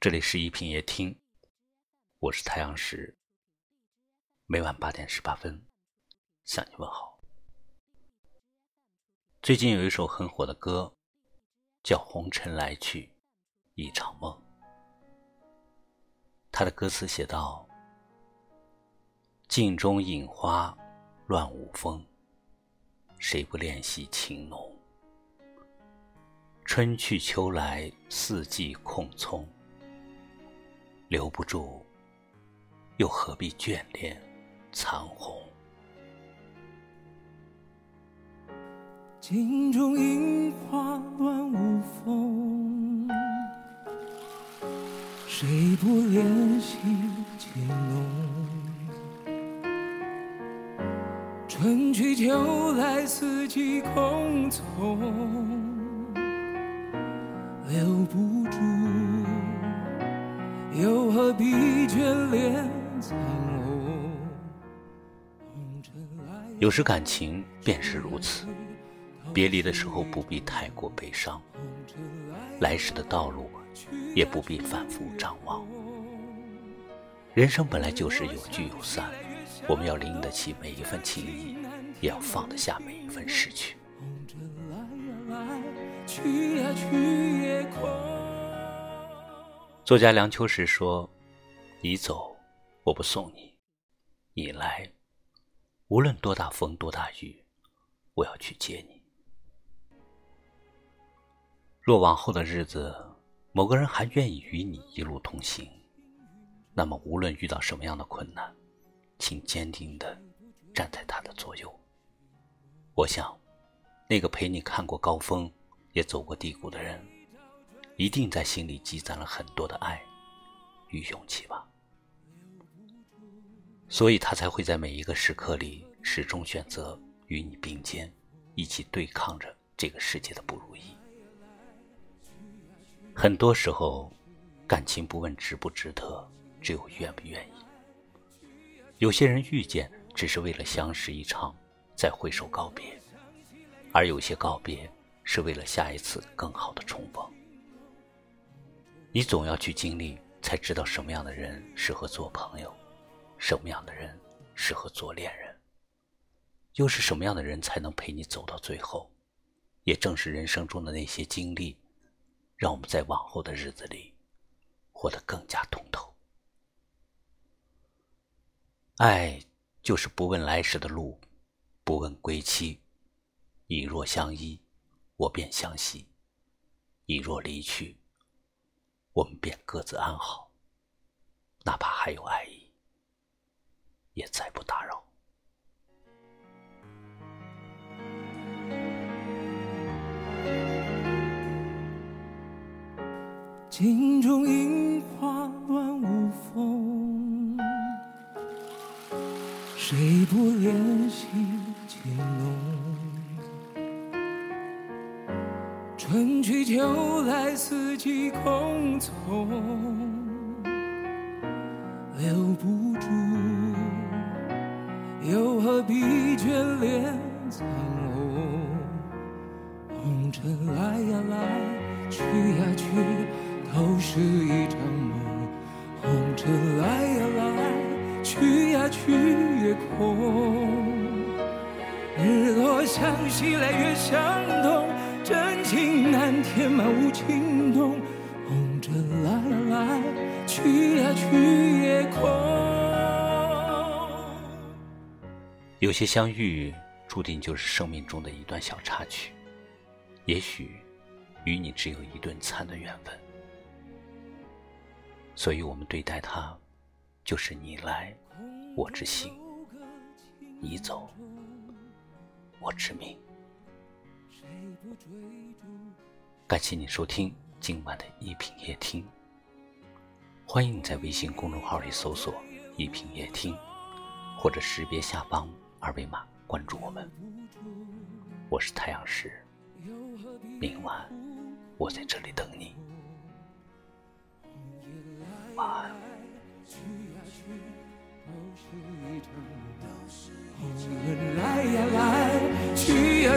这里是一品夜听，我是太阳石。每晚八点十八分向你问好。最近有一首很火的歌，叫《红尘来去一场梦》。他的歌词写道：“镜中影花乱舞风，谁不怜惜情浓？春去秋来四季空匆。”留不住，又何必眷恋残红？镜中樱花乱舞风，谁不怜惜情浓？春去秋来四季空匆，留不住。又何必眷恋有时感情便是如此，别离的时候不必太过悲伤，来时的道路也不必反复张望。人生本来就是有聚有散，我们要拎得起每一份情谊，也要放得下每一份失去。作家梁秋实说：“你走，我不送你；你来，无论多大风多大雨，我要去接你。若往后的日子，某个人还愿意与你一路同行，那么无论遇到什么样的困难，请坚定的站在他的左右。我想，那个陪你看过高峰，也走过低谷的人。”一定在心里积攒了很多的爱与勇气吧，所以他才会在每一个时刻里始终选择与你并肩，一起对抗着这个世界的不如意。很多时候，感情不问值不值得，只有愿不愿意。有些人遇见只是为了相识一场，再挥手告别；而有些告别是为了下一次更好的重逢。你总要去经历，才知道什么样的人适合做朋友，什么样的人适合做恋人，又是什么样的人才能陪你走到最后。也正是人生中的那些经历，让我们在往后的日子里活得更加通透。爱就是不问来时的路，不问归期。你若相依，我便相惜；你若离去，我们便各自安好，哪怕还有爱意，也再不打扰。镜中樱花乱舞风，谁不怜惜情浓？春去秋来四季空匆，留不住，又何必眷恋残红？红尘来呀来，去呀去，都是一场梦。红尘来呀来，去呀去也空。日落向西来，月向东。真情难填满无情洞，红尘来来，去呀去也空。有些相遇注定就是生命中的一段小插曲，也许与你只有一顿餐的缘分，所以我们对待它，就是你来我之心，你走我之命。感谢你收听今晚的一品夜听，欢迎你在微信公众号里搜索“一品夜听”，或者识别下方二维码关注我们。我是太阳石，明晚我在这里等你，晚安。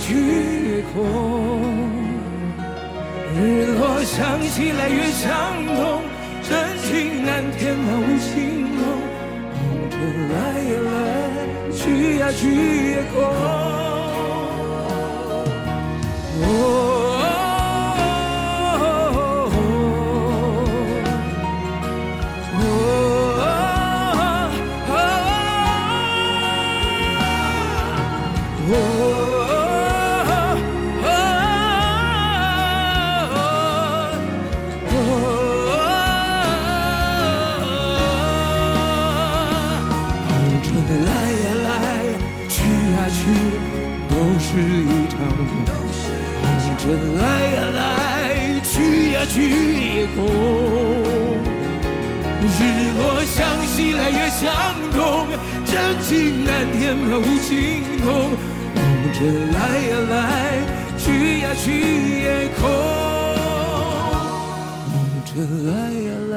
去也空。日落向西来，月相东，真情难填满无情梦，梦着来呀来，去呀去也空。哦。是一场梦，梦着来呀来，去呀去也空。日落向西来月向东，真情难填满无情空。梦着来呀来，去呀去也空。梦着来呀来，